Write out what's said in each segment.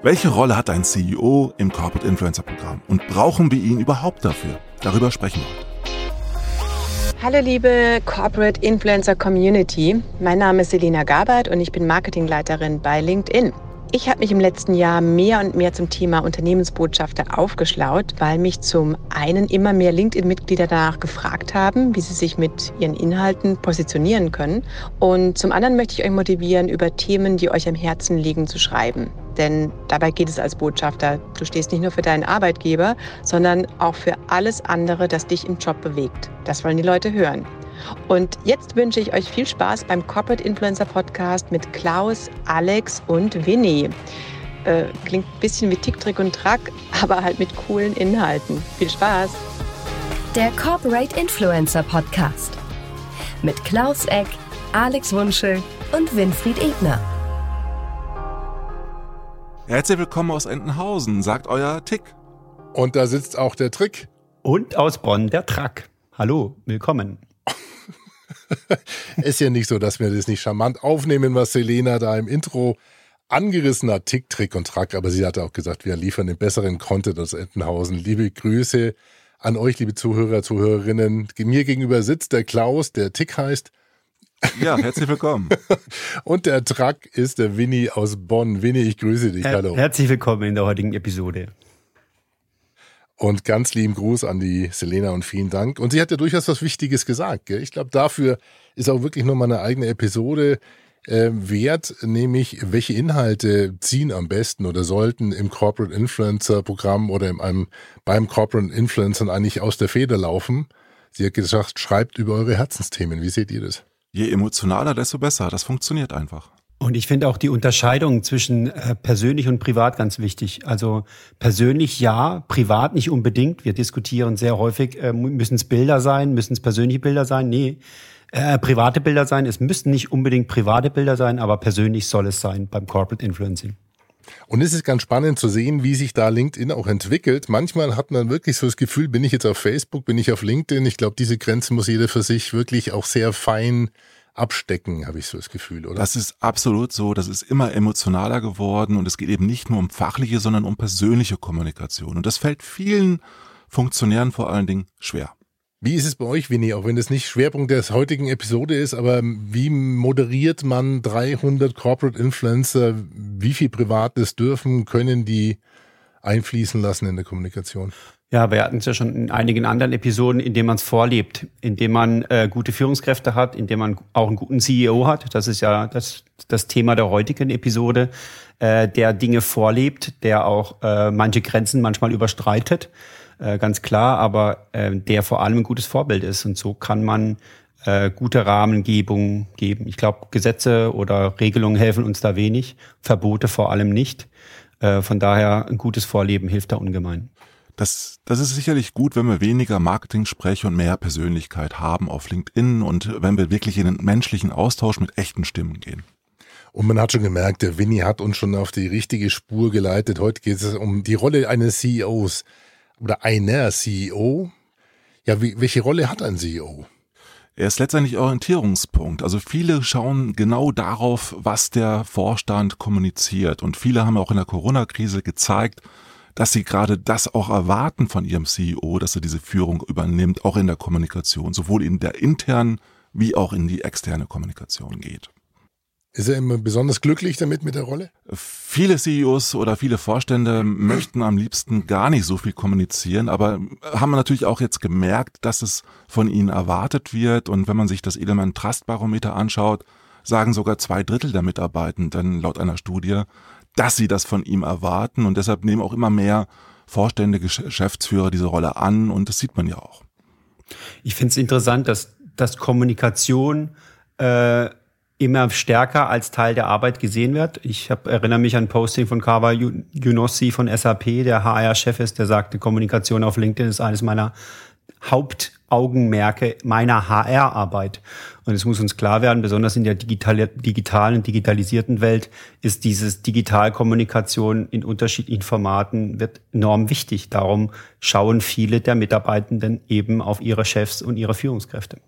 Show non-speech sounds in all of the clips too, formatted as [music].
Welche Rolle hat ein CEO im Corporate Influencer Programm und brauchen wir ihn überhaupt dafür? Darüber sprechen wir heute. Hallo liebe Corporate Influencer Community, mein Name ist Selina Gabert und ich bin Marketingleiterin bei LinkedIn. Ich habe mich im letzten Jahr mehr und mehr zum Thema Unternehmensbotschafter aufgeschlaut, weil mich zum einen immer mehr LinkedIn-Mitglieder danach gefragt haben, wie sie sich mit ihren Inhalten positionieren können. Und zum anderen möchte ich euch motivieren, über Themen, die euch am Herzen liegen, zu schreiben. Denn dabei geht es als Botschafter. Du stehst nicht nur für deinen Arbeitgeber, sondern auch für alles andere, das dich im Job bewegt. Das wollen die Leute hören. Und jetzt wünsche ich euch viel Spaß beim Corporate Influencer Podcast mit Klaus, Alex und Winnie. Äh, klingt ein bisschen wie Tick, Trick und Track, [laughs] aber halt mit coolen Inhalten. Viel Spaß! Der Corporate Influencer Podcast mit Klaus Eck, Alex Wunschel und Winfried Ebner. Herzlich willkommen aus Entenhausen, sagt euer Tick. Und da sitzt auch der Trick. Und aus Bonn der Track. Hallo, willkommen. [laughs] ist ja nicht so, dass wir das nicht charmant aufnehmen, was Selena da im Intro angerissen hat, Tick, Trick und Track. Aber sie hatte auch gesagt, wir liefern den besseren Content aus Entenhausen. Liebe Grüße an euch, liebe Zuhörer, Zuhörerinnen. Mir gegenüber sitzt der Klaus, der Tick heißt. Ja, herzlich willkommen. [laughs] und der Track ist der Winnie aus Bonn. Winnie, ich grüße dich. Hallo. Herzlich willkommen in der heutigen Episode. Und ganz lieben Gruß an die Selena und vielen Dank. Und sie hat ja durchaus was Wichtiges gesagt. Gell? Ich glaube, dafür ist auch wirklich nochmal eine eigene Episode äh, wert, nämlich welche Inhalte ziehen am besten oder sollten im Corporate Influencer Programm oder in einem, beim Corporate Influencer eigentlich aus der Feder laufen. Sie hat gesagt, schreibt über eure Herzensthemen. Wie seht ihr das? Je emotionaler, desto besser. Das funktioniert einfach. Und ich finde auch die Unterscheidung zwischen äh, persönlich und privat ganz wichtig. Also persönlich ja, privat nicht unbedingt. Wir diskutieren sehr häufig, äh, müssen es Bilder sein, müssen es persönliche Bilder sein? Nee, äh, private Bilder sein. Es müssten nicht unbedingt private Bilder sein, aber persönlich soll es sein beim Corporate Influencing. Und es ist ganz spannend zu sehen, wie sich da LinkedIn auch entwickelt. Manchmal hat man wirklich so das Gefühl, bin ich jetzt auf Facebook, bin ich auf LinkedIn? Ich glaube, diese Grenzen muss jeder für sich wirklich auch sehr fein abstecken, habe ich so das Gefühl, oder? Das ist absolut so. Das ist immer emotionaler geworden und es geht eben nicht nur um fachliche, sondern um persönliche Kommunikation. Und das fällt vielen Funktionären vor allen Dingen schwer. Wie ist es bei euch, Winnie, auch wenn es nicht Schwerpunkt der heutigen Episode ist, aber wie moderiert man 300 Corporate Influencer? Wie viel Privates dürfen, können die einfließen lassen in der Kommunikation? Ja, wir hatten es ja schon in einigen anderen Episoden, indem man es vorlebt, indem man äh, gute Führungskräfte hat, indem man auch einen guten CEO hat. Das ist ja das, das Thema der heutigen Episode, äh, der Dinge vorlebt, der auch äh, manche Grenzen manchmal überstreitet, äh, ganz klar, aber äh, der vor allem ein gutes Vorbild ist. Und so kann man äh, gute Rahmengebung geben. Ich glaube, Gesetze oder Regelungen helfen uns da wenig, Verbote vor allem nicht. Äh, von daher ein gutes Vorleben hilft da ungemein. Das, das ist sicherlich gut, wenn wir weniger Marketing sprechen und mehr Persönlichkeit haben auf LinkedIn und wenn wir wirklich in den menschlichen Austausch mit echten Stimmen gehen. Und man hat schon gemerkt, der Winnie hat uns schon auf die richtige Spur geleitet. Heute geht es um die Rolle eines CEOs oder einer CEO. Ja, wie, welche Rolle hat ein CEO? Er ist letztendlich Orientierungspunkt. Also viele schauen genau darauf, was der Vorstand kommuniziert. Und viele haben auch in der Corona-Krise gezeigt, dass sie gerade das auch erwarten von ihrem CEO, dass er diese Führung übernimmt, auch in der Kommunikation, sowohl in der internen wie auch in die externe Kommunikation geht. Ist er immer besonders glücklich damit mit der Rolle? Viele CEOs oder viele Vorstände möchten am liebsten gar nicht so viel kommunizieren, aber haben natürlich auch jetzt gemerkt, dass es von ihnen erwartet wird. Und wenn man sich das Edelman Trust Barometer anschaut, sagen sogar zwei Drittel der Mitarbeitenden laut einer Studie, dass sie das von ihm erwarten und deshalb nehmen auch immer mehr Vorstände, Geschäftsführer diese Rolle an und das sieht man ja auch. Ich finde es interessant, dass, dass Kommunikation äh, immer stärker als Teil der Arbeit gesehen wird. Ich hab, erinnere mich an ein Posting von Kawa Junossi von SAP, der HR-Chef ist, der sagte, Kommunikation auf LinkedIn ist eines meiner Hauptaugenmerke meiner HR-Arbeit. Und es muss uns klar werden, besonders in der digital, digitalen, digitalisierten Welt ist dieses Digitalkommunikation in unterschiedlichen Formaten wird enorm wichtig. Darum schauen viele der Mitarbeitenden eben auf ihre Chefs und ihre Führungskräfte.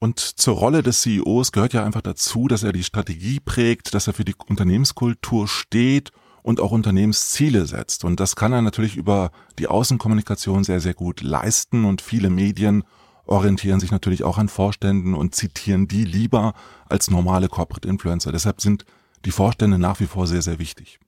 Und zur Rolle des CEOs gehört ja einfach dazu, dass er die Strategie prägt, dass er für die Unternehmenskultur steht und auch Unternehmensziele setzt. Und das kann er natürlich über die Außenkommunikation sehr, sehr gut leisten und viele Medien orientieren sich natürlich auch an Vorständen und zitieren die lieber als normale Corporate Influencer. Deshalb sind die Vorstände nach wie vor sehr, sehr wichtig.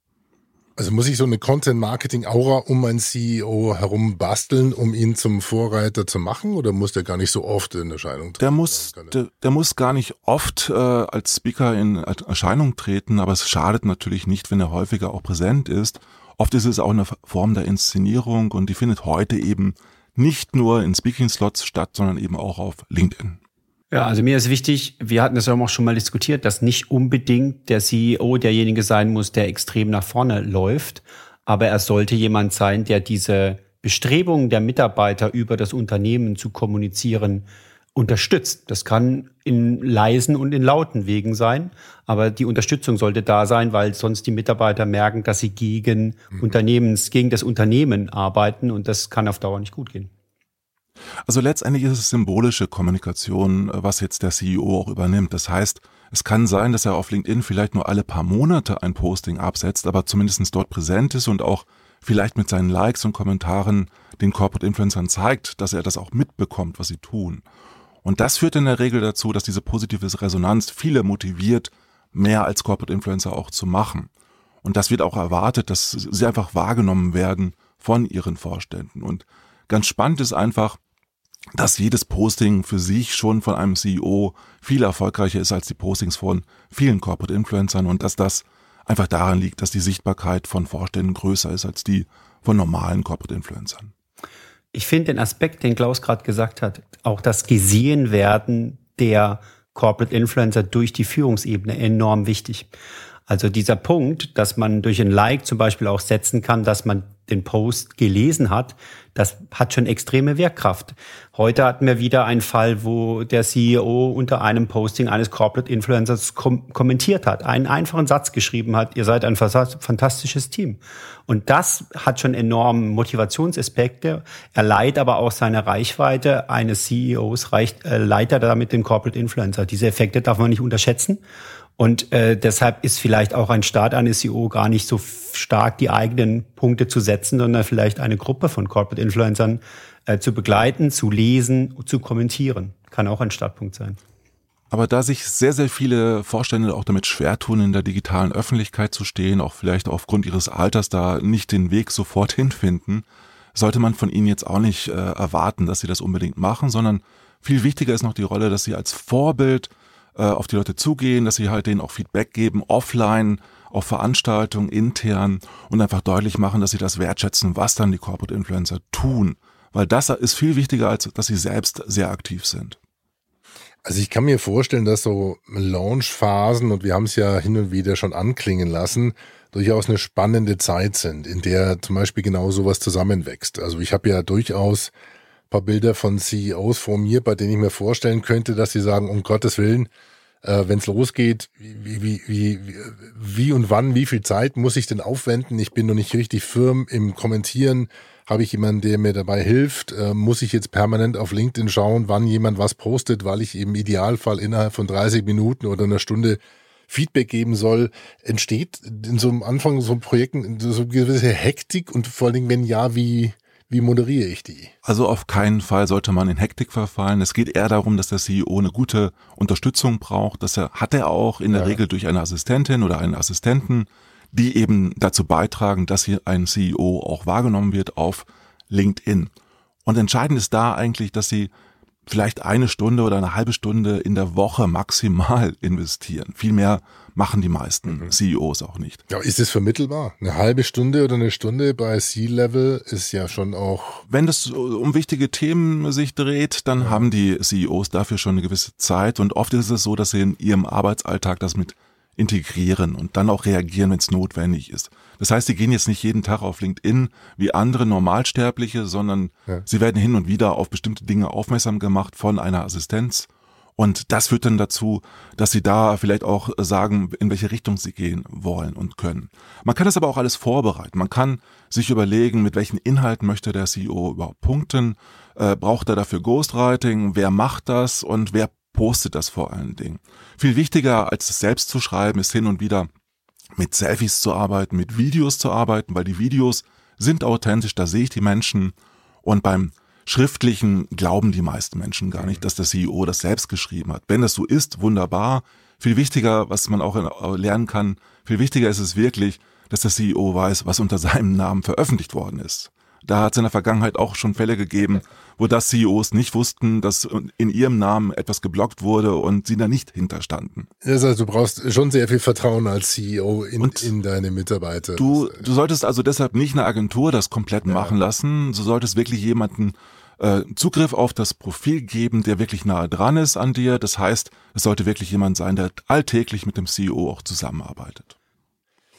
Also muss ich so eine Content-Marketing-Aura um einen CEO herum basteln, um ihn zum Vorreiter zu machen? Oder muss der gar nicht so oft in Erscheinung treten? Der muss, der, der muss gar nicht oft äh, als Speaker in Erscheinung treten, aber es schadet natürlich nicht, wenn er häufiger auch präsent ist. Oft ist es auch eine Form der Inszenierung und die findet heute eben nicht nur in Speaking-Slots statt, sondern eben auch auf LinkedIn. Ja, also mir ist wichtig, wir hatten das auch schon mal diskutiert, dass nicht unbedingt der CEO derjenige sein muss, der extrem nach vorne läuft, aber er sollte jemand sein, der diese Bestrebungen der Mitarbeiter über das Unternehmen zu kommunizieren unterstützt. Das kann in leisen und in lauten Wegen sein, aber die Unterstützung sollte da sein, weil sonst die Mitarbeiter merken, dass sie gegen mhm. Unternehmens, gegen das Unternehmen arbeiten und das kann auf Dauer nicht gut gehen. Also letztendlich ist es symbolische Kommunikation, was jetzt der CEO auch übernimmt. Das heißt, es kann sein, dass er auf LinkedIn vielleicht nur alle paar Monate ein Posting absetzt, aber zumindest dort präsent ist und auch vielleicht mit seinen Likes und Kommentaren den Corporate Influencern zeigt, dass er das auch mitbekommt, was sie tun. Und das führt in der Regel dazu, dass diese positive Resonanz viele motiviert, mehr als Corporate Influencer auch zu machen. Und das wird auch erwartet, dass sie einfach wahrgenommen werden von ihren Vorständen. Und ganz spannend ist einfach, dass jedes Posting für sich schon von einem CEO viel erfolgreicher ist als die Postings von vielen Corporate Influencern und dass das einfach daran liegt, dass die Sichtbarkeit von Vorständen größer ist als die von normalen Corporate Influencern. Ich finde den Aspekt, den Klaus gerade gesagt hat, auch das Gesehenwerden der Corporate Influencer durch die Führungsebene enorm wichtig. Also dieser Punkt, dass man durch ein Like zum Beispiel auch setzen kann, dass man den Post gelesen hat, das hat schon extreme Wirkkraft. Heute hatten wir wieder einen Fall, wo der CEO unter einem Posting eines Corporate Influencers kom kommentiert hat, einen einfachen Satz geschrieben hat, ihr seid ein fantastisches Team. Und das hat schon enorme Motivationsaspekte. Er leiht aber auch seine Reichweite eines CEOs, reicht, äh, leitet er damit den Corporate Influencer. Diese Effekte darf man nicht unterschätzen. Und äh, deshalb ist vielleicht auch ein Start eines CEO gar nicht so stark die eigenen Punkte zu setzen, sondern vielleicht eine Gruppe von Corporate Influencern äh, zu begleiten, zu lesen, zu kommentieren. Kann auch ein Startpunkt sein. Aber da sich sehr, sehr viele Vorstände auch damit schwer tun, in der digitalen Öffentlichkeit zu stehen, auch vielleicht aufgrund ihres Alters da nicht den Weg sofort [laughs] hinfinden, sollte man von ihnen jetzt auch nicht äh, erwarten, dass sie das unbedingt machen, sondern viel wichtiger ist noch die Rolle, dass sie als Vorbild äh, auf die Leute zugehen, dass sie halt denen auch Feedback geben, offline, auf Veranstaltungen, intern und einfach deutlich machen, dass sie das wertschätzen, was dann die Corporate Influencer tun. Weil das ist viel wichtiger, als dass sie selbst sehr aktiv sind. Also ich kann mir vorstellen, dass so Launchphasen, und wir haben es ja hin und wieder schon anklingen lassen, durchaus eine spannende Zeit sind, in der zum Beispiel genau sowas zusammenwächst. Also ich habe ja durchaus paar Bilder von CEOs vor mir, bei denen ich mir vorstellen könnte, dass sie sagen, um Gottes Willen, äh, wenn es losgeht, wie, wie, wie, wie, und wann, wie viel Zeit muss ich denn aufwenden? Ich bin noch nicht richtig firm im Kommentieren. Habe ich jemanden, der mir dabei hilft? Äh, muss ich jetzt permanent auf LinkedIn schauen, wann jemand was postet, weil ich im Idealfall innerhalb von 30 Minuten oder einer Stunde Feedback geben soll, entsteht in so einem Anfang so Projekten so eine gewisse Hektik und vor allen Dingen, wenn ja, wie, wie moderiere ich die? Also auf keinen Fall sollte man in Hektik verfallen. Es geht eher darum, dass der CEO eine gute Unterstützung braucht. Das hat er auch in der ja. Regel durch eine Assistentin oder einen Assistenten, die eben dazu beitragen, dass hier ein CEO auch wahrgenommen wird auf LinkedIn. Und entscheidend ist da eigentlich, dass sie vielleicht eine Stunde oder eine halbe Stunde in der Woche maximal [laughs] investieren. Viel mehr machen die meisten mhm. CEOs auch nicht. Ja, ist es vermittelbar? Eine halbe Stunde oder eine Stunde bei C-Level ist ja schon auch. Wenn es um wichtige Themen sich dreht, dann ja. haben die CEOs dafür schon eine gewisse Zeit und oft ist es so, dass sie in ihrem Arbeitsalltag das mit integrieren und dann auch reagieren, wenn es notwendig ist. Das heißt, sie gehen jetzt nicht jeden Tag auf LinkedIn wie andere Normalsterbliche, sondern ja. sie werden hin und wieder auf bestimmte Dinge aufmerksam gemacht von einer Assistenz. Und das führt dann dazu, dass sie da vielleicht auch sagen, in welche Richtung sie gehen wollen und können. Man kann das aber auch alles vorbereiten. Man kann sich überlegen, mit welchen Inhalten möchte der CEO überhaupt punkten. Äh, braucht er dafür Ghostwriting? Wer macht das? Und wer postet das vor allen Dingen. Viel wichtiger als es selbst zu schreiben ist hin und wieder mit Selfies zu arbeiten, mit Videos zu arbeiten, weil die Videos sind authentisch, da sehe ich die Menschen und beim Schriftlichen glauben die meisten Menschen gar nicht, dass der CEO das selbst geschrieben hat. Wenn das so ist, wunderbar. Viel wichtiger, was man auch lernen kann, viel wichtiger ist es wirklich, dass der CEO weiß, was unter seinem Namen veröffentlicht worden ist. Da hat es in der Vergangenheit auch schon Fälle gegeben, wo das CEOs nicht wussten, dass in ihrem Namen etwas geblockt wurde und sie da nicht hinterstanden. Das heißt, du brauchst schon sehr viel Vertrauen als CEO in, in deine Mitarbeiter. Du, du solltest also deshalb nicht eine Agentur das komplett ja. machen lassen. Du solltest wirklich jemanden äh, Zugriff auf das Profil geben, der wirklich nahe dran ist an dir. Das heißt, es sollte wirklich jemand sein, der alltäglich mit dem CEO auch zusammenarbeitet.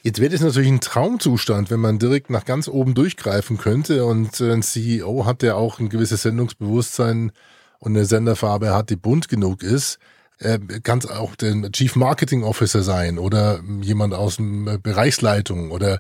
Jetzt wäre das natürlich ein Traumzustand, wenn man direkt nach ganz oben durchgreifen könnte und äh, ein CEO hat, der auch ein gewisses Sendungsbewusstsein und eine Senderfarbe hat, die bunt genug ist. Kann es auch der Chief Marketing Officer sein oder jemand aus dem äh, Bereichsleitung oder,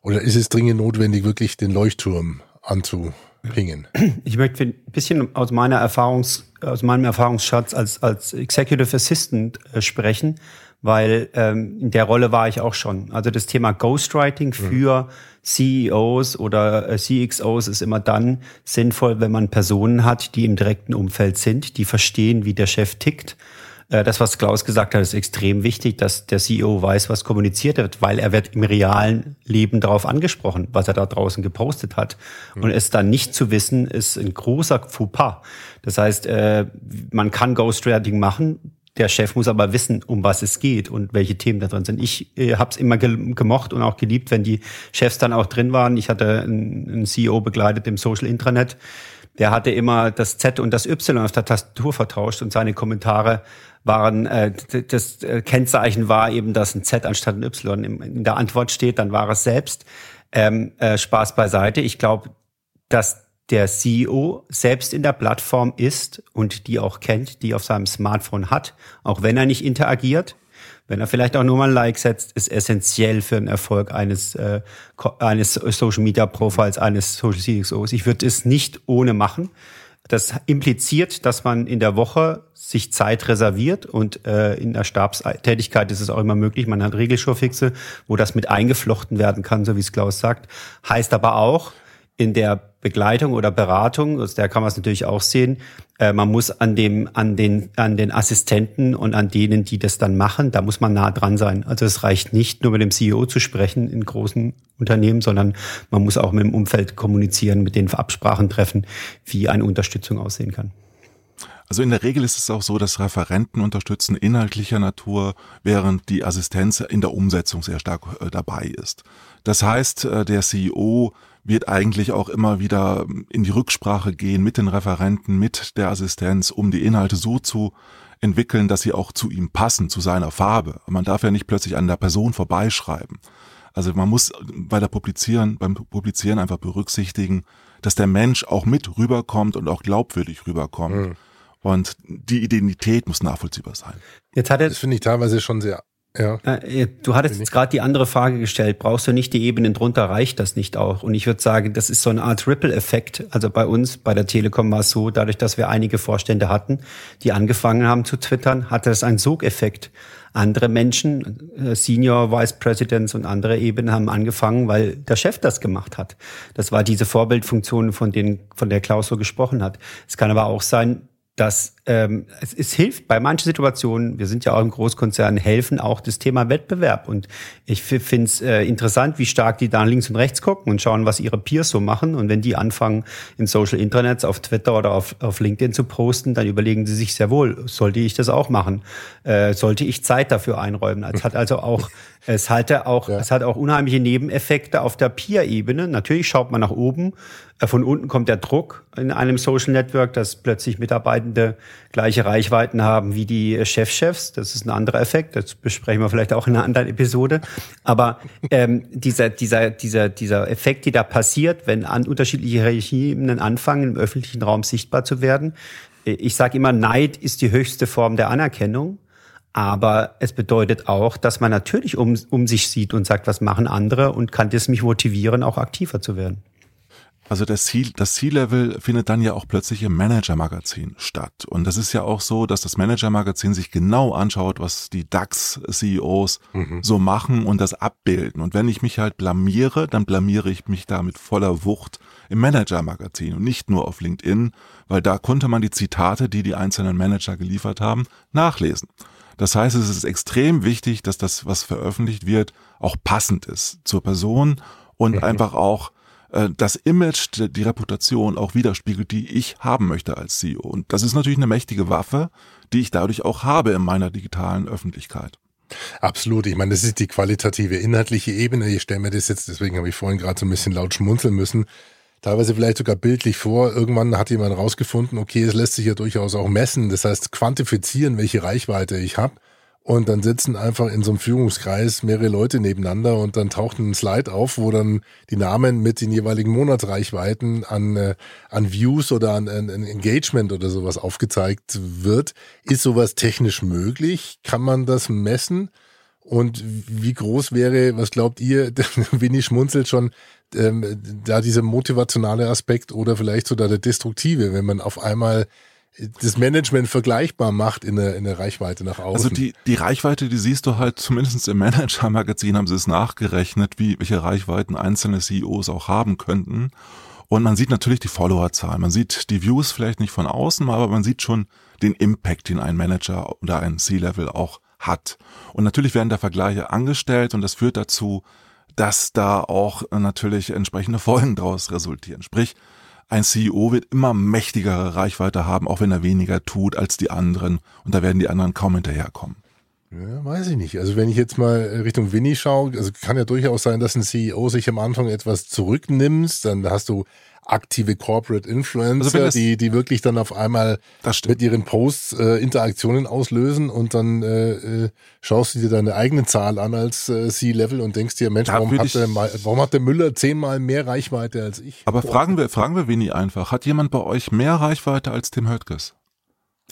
oder ist es dringend notwendig, wirklich den Leuchtturm anzupingen? Ich möchte ein bisschen aus meiner Erfahrungs, aus meinem Erfahrungsschatz als, als Executive Assistant äh, sprechen weil ähm, in der Rolle war ich auch schon. Also das Thema Ghostwriting mhm. für CEOs oder äh, CXOs ist immer dann sinnvoll, wenn man Personen hat, die im direkten Umfeld sind, die verstehen, wie der Chef tickt. Äh, das, was Klaus gesagt hat, ist extrem wichtig, dass der CEO weiß, was kommuniziert wird, weil er wird im realen Leben darauf angesprochen, was er da draußen gepostet hat. Mhm. Und es dann nicht zu wissen, ist ein großer Fauxpas. Das heißt, äh, man kann Ghostwriting machen, der Chef muss aber wissen, um was es geht und welche Themen da drin sind. Ich äh, habe es immer ge gemocht und auch geliebt, wenn die Chefs dann auch drin waren. Ich hatte einen, einen CEO begleitet im Social Intranet. Der hatte immer das Z und das Y auf der Tastatur vertauscht und seine Kommentare waren, äh, das äh, Kennzeichen war eben, dass ein Z anstatt ein Y in der Antwort steht, dann war es selbst. Ähm, äh, Spaß beiseite. Ich glaube, dass der CEO selbst in der Plattform ist und die auch kennt, die auf seinem Smartphone hat, auch wenn er nicht interagiert, wenn er vielleicht auch nur mal ein Like setzt, ist essentiell für den Erfolg eines, äh, eines Social Media Profiles, eines Social CXOs. Ich würde es nicht ohne machen. Das impliziert, dass man in der Woche sich Zeit reserviert und äh, in der Stabstätigkeit ist es auch immer möglich. Man hat Regelschurfixe, wo das mit eingeflochten werden kann, so wie es Klaus sagt. Heißt aber auch, in der Begleitung oder Beratung, aus der kann man es natürlich auch sehen, äh, man muss an dem, an den, an den Assistenten und an denen, die das dann machen, da muss man nah dran sein. Also es reicht nicht nur mit dem CEO zu sprechen in großen Unternehmen, sondern man muss auch mit dem Umfeld kommunizieren, mit den Absprachen treffen, wie eine Unterstützung aussehen kann. Also in der Regel ist es auch so, dass Referenten unterstützen inhaltlicher Natur, während die Assistenz in der Umsetzung sehr stark äh, dabei ist. Das heißt, äh, der CEO wird eigentlich auch immer wieder in die Rücksprache gehen mit den Referenten, mit der Assistenz, um die Inhalte so zu entwickeln, dass sie auch zu ihm passen, zu seiner Farbe. Man darf ja nicht plötzlich an der Person vorbeischreiben. Also man muss bei der Publizieren, beim Publizieren einfach berücksichtigen, dass der Mensch auch mit rüberkommt und auch glaubwürdig rüberkommt. Mhm. Und die Identität muss nachvollziehbar sein. Jetzt hat er, das finde ich teilweise schon sehr ja. Äh, du hattest jetzt gerade die andere Frage gestellt, brauchst du nicht die Ebenen drunter, reicht das nicht auch? Und ich würde sagen, das ist so eine Art Ripple-Effekt. Also bei uns, bei der Telekom war es so, dadurch, dass wir einige Vorstände hatten, die angefangen haben zu twittern, hatte das einen Sogeffekt. Andere Menschen, äh, Senior Vice Presidents und andere Ebenen haben angefangen, weil der Chef das gemacht hat. Das war diese Vorbildfunktion, von denen, von der Klaus so gesprochen hat. Es kann aber auch sein, dass ähm, es, es hilft bei manchen Situationen, wir sind ja auch im Großkonzern, helfen auch das Thema Wettbewerb. Und ich finde es äh, interessant, wie stark die da links und rechts gucken und schauen, was ihre Peers so machen. Und wenn die anfangen, in Social Internets, auf Twitter oder auf, auf LinkedIn zu posten, dann überlegen sie sich sehr wohl, sollte ich das auch machen? Äh, sollte ich Zeit dafür einräumen? Es hat also auch, [laughs] es hatte auch, ja. es hat auch unheimliche Nebeneffekte auf der Peer-Ebene. Natürlich schaut man nach oben. Äh, von unten kommt der Druck in einem Social Network, dass plötzlich Mitarbeitende gleiche Reichweiten haben wie die Chefchefs. Das ist ein anderer Effekt. Das besprechen wir vielleicht auch in einer anderen Episode. Aber ähm, dieser, dieser, dieser, dieser Effekt, die da passiert, wenn an unterschiedliche Regime anfangen, im öffentlichen Raum sichtbar zu werden. Äh, ich sage immer, Neid ist die höchste Form der Anerkennung. Aber es bedeutet auch, dass man natürlich um, um sich sieht und sagt, was machen andere und kann das mich motivieren, auch aktiver zu werden. Also das C, das C-Level findet dann ja auch plötzlich im Manager-Magazin statt. Und das ist ja auch so, dass das Manager-Magazin sich genau anschaut, was die DAX-CEOs mhm. so machen und das abbilden. Und wenn ich mich halt blamiere, dann blamiere ich mich da mit voller Wucht im Manager-Magazin und nicht nur auf LinkedIn, weil da konnte man die Zitate, die die einzelnen Manager geliefert haben, nachlesen. Das heißt, es ist extrem wichtig, dass das, was veröffentlicht wird, auch passend ist zur Person und mhm. einfach auch äh, das Image, die Reputation auch widerspiegelt, die ich haben möchte als CEO. Und das ist natürlich eine mächtige Waffe, die ich dadurch auch habe in meiner digitalen Öffentlichkeit. Absolut. Ich meine, das ist die qualitative, inhaltliche Ebene. Ich stelle mir das jetzt, deswegen habe ich vorhin gerade so ein bisschen laut schmunzeln müssen, teilweise vielleicht sogar bildlich vor. Irgendwann hat jemand rausgefunden, okay, es lässt sich ja durchaus auch messen. Das heißt, quantifizieren, welche Reichweite ich habe. Und dann sitzen einfach in so einem Führungskreis mehrere Leute nebeneinander und dann taucht ein Slide auf, wo dann die Namen mit den jeweiligen Monatsreichweiten an, äh, an Views oder an, an Engagement oder sowas aufgezeigt wird. Ist sowas technisch möglich? Kann man das messen? Und wie groß wäre, was glaubt ihr, [laughs] Winnie schmunzelt schon, ähm, da dieser motivationale Aspekt oder vielleicht sogar der destruktive, wenn man auf einmal das Management vergleichbar macht in der, in der Reichweite nach außen. Also die, die Reichweite, die siehst du halt zumindest im Manager-Magazin haben sie es nachgerechnet, wie, welche Reichweiten einzelne CEOs auch haben könnten. Und man sieht natürlich die Followerzahl. Man sieht die Views vielleicht nicht von außen, aber man sieht schon den Impact, den ein Manager oder ein C-Level auch hat. Und natürlich werden da Vergleiche angestellt und das führt dazu, dass da auch natürlich entsprechende Folgen daraus resultieren. Sprich, ein CEO wird immer mächtigere Reichweite haben, auch wenn er weniger tut als die anderen. Und da werden die anderen kaum hinterherkommen. Ja, weiß ich nicht. Also wenn ich jetzt mal Richtung Winnie schaue, also kann ja durchaus sein, dass ein CEO sich am Anfang etwas zurücknimmt, dann hast du aktive Corporate Influencer, also die, die wirklich dann auf einmal mit ihren Posts äh, Interaktionen auslösen und dann äh, äh, schaust du dir deine eigene Zahl an als äh, C-Level und denkst dir, Mensch, warum hat, der, warum hat der Müller zehnmal mehr Reichweite als ich? Aber fragen wir, fragen wir Winnie einfach, hat jemand bei euch mehr Reichweite als Tim Höttges?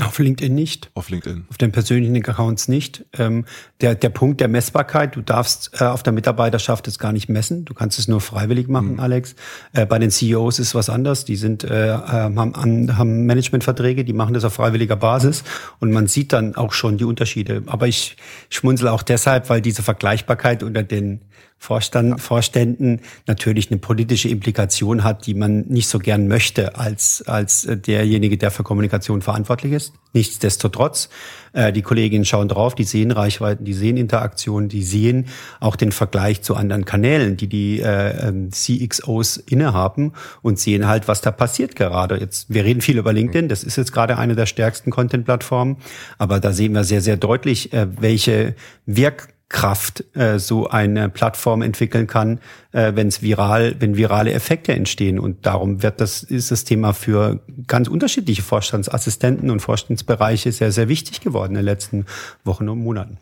Auf LinkedIn nicht. Auf LinkedIn. Auf den persönlichen Accounts nicht. Ähm, der, der Punkt der Messbarkeit, du darfst äh, auf der Mitarbeiterschaft es gar nicht messen. Du kannst es nur freiwillig machen, mhm. Alex. Äh, bei den CEOs ist was anderes. Die sind, äh, ähm, haben, haben Managementverträge, die machen das auf freiwilliger Basis und man sieht dann auch schon die Unterschiede. Aber ich schmunzel auch deshalb, weil diese Vergleichbarkeit unter den Vorstand, Vorständen natürlich eine politische Implikation hat, die man nicht so gern möchte als, als derjenige, der für Kommunikation verantwortlich ist. Nichtsdestotrotz, äh, die Kolleginnen schauen drauf, die sehen Reichweiten, die sehen Interaktionen, die sehen auch den Vergleich zu anderen Kanälen, die die äh, ähm, CXOs innehaben und sehen halt, was da passiert gerade. Jetzt, wir reden viel über LinkedIn, das ist jetzt gerade eine der stärksten Content-Plattformen, aber da sehen wir sehr, sehr deutlich, äh, welche Wirk Kraft äh, so eine Plattform entwickeln kann, äh, wenn es viral, wenn virale Effekte entstehen. Und darum wird das ist das Thema für ganz unterschiedliche Vorstandsassistenten und Vorstandsbereiche sehr sehr wichtig geworden in den letzten Wochen und Monaten.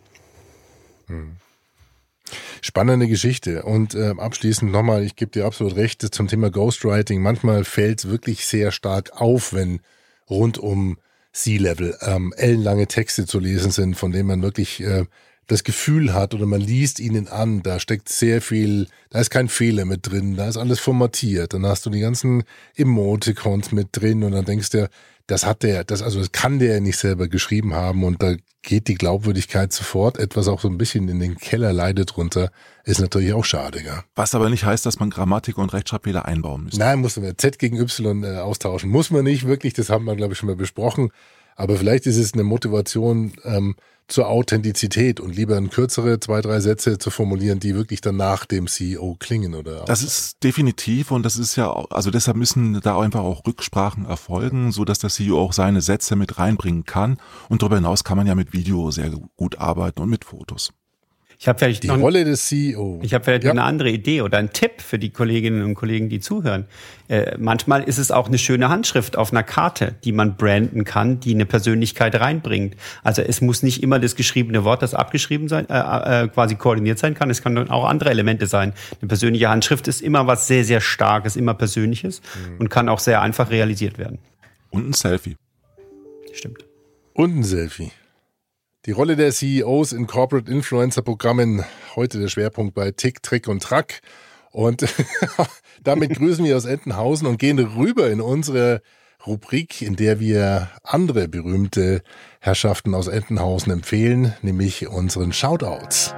Hm. Spannende Geschichte. Und äh, abschließend nochmal, ich gebe dir absolut recht zum Thema Ghostwriting. Manchmal fällt es wirklich sehr stark auf, wenn rund um C-Level ähm, ellenlange Texte zu lesen sind, von denen man wirklich äh, das Gefühl hat oder man liest ihnen an, da steckt sehr viel, da ist kein Fehler mit drin, da ist alles formatiert, dann hast du die ganzen Emoticons mit drin und dann denkst du, das hat der, das, also das kann der nicht selber geschrieben haben und da geht die Glaubwürdigkeit sofort etwas auch so ein bisschen in den Keller leidet runter, ist natürlich auch schade, ja. Was aber nicht heißt, dass man Grammatik und Rechtschreibfehler einbauen müsste. Nein, muss man Z gegen Y äh, austauschen. Muss man nicht wirklich, das haben wir, glaube ich, schon mal besprochen. Aber vielleicht ist es eine Motivation, ähm, zur Authentizität und lieber in kürzere zwei, drei Sätze zu formulieren, die wirklich dann nach dem CEO klingen oder. Das ist definitiv und das ist ja, also deshalb müssen da einfach auch Rücksprachen erfolgen, so dass der CEO auch seine Sätze mit reinbringen kann und darüber hinaus kann man ja mit Video sehr gut arbeiten und mit Fotos. Ich habe vielleicht die noch, Rolle des CEO. Ich habe vielleicht ja. eine andere Idee oder einen Tipp für die Kolleginnen und Kollegen, die zuhören. Äh, manchmal ist es auch eine schöne Handschrift auf einer Karte, die man branden kann, die eine Persönlichkeit reinbringt. Also es muss nicht immer das geschriebene Wort, das abgeschrieben sein, äh, äh, quasi koordiniert sein kann. Es kann auch andere Elemente sein. Eine persönliche Handschrift ist immer was sehr, sehr Starkes, immer Persönliches mhm. und kann auch sehr einfach realisiert werden. Und ein Selfie. Stimmt. Und ein Selfie. Die Rolle der CEOs in Corporate Influencer Programmen. Heute der Schwerpunkt bei Tick, Trick und Track. Und [laughs] damit grüßen wir aus Entenhausen und gehen rüber in unsere Rubrik, in der wir andere berühmte Herrschaften aus Entenhausen empfehlen, nämlich unseren Shoutouts.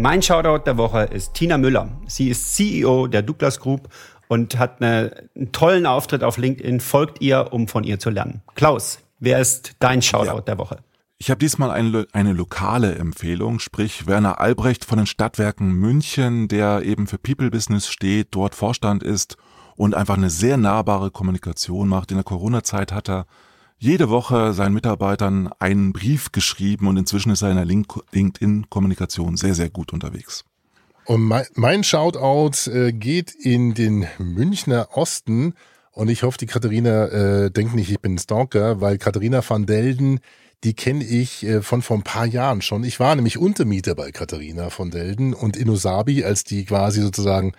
Mein Shoutout der Woche ist Tina Müller. Sie ist CEO der Douglas Group und hat eine, einen tollen Auftritt auf LinkedIn. Folgt ihr, um von ihr zu lernen. Klaus, wer ist dein Shoutout ja. der Woche? Ich habe diesmal eine, eine lokale Empfehlung, sprich Werner Albrecht von den Stadtwerken München, der eben für People Business steht, dort Vorstand ist und einfach eine sehr nahbare Kommunikation macht. In der Corona-Zeit hat er jede Woche seinen Mitarbeitern einen Brief geschrieben und inzwischen ist er in der LinkedIn-Kommunikation sehr, sehr gut unterwegs. Und mein, mein Shoutout äh, geht in den Münchner Osten und ich hoffe, die Katharina äh, denkt nicht, ich bin Stalker, weil Katharina van Delden die kenne ich äh, von vor ein paar Jahren schon. Ich war nämlich Untermieter bei Katharina von Delden und Inosabi, als die quasi sozusagen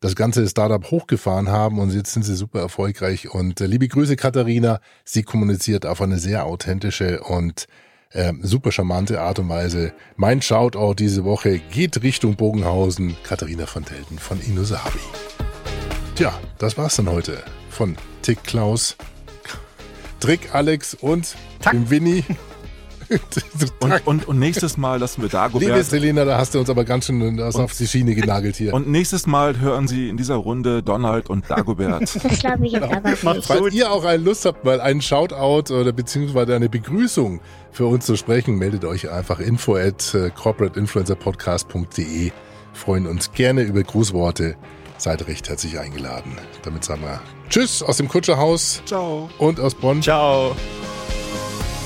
das ganze Startup hochgefahren haben und jetzt sind sie super erfolgreich. Und äh, liebe Grüße, Katharina. Sie kommuniziert auf eine sehr authentische und äh, super charmante Art und Weise. Mein Shoutout diese Woche geht Richtung Bogenhausen. Katharina von Delden von Inosabi. Tja, das war's dann heute von Tick Klaus, Trick Alex und Tack. dem Winnie. [laughs] [laughs] und, und, und, nächstes Mal lassen wir Dagobert. Liebe Selena, da hast du uns aber ganz schön das auf die Schiene genagelt hier. Und nächstes Mal hören Sie in dieser Runde Donald und Dagobert. Das glaube [laughs] ich jetzt aber nicht. Falls ihr auch eine Lust habt, mal einen Shoutout oder beziehungsweise eine Begrüßung für uns zu sprechen, meldet euch einfach info at äh, corporateinfluencerpodcast.de. Freuen uns gerne über Grußworte. Seid recht herzlich eingeladen. Damit sagen wir Tschüss aus dem Kutscherhaus. Ciao. Und aus Bonn. Ciao.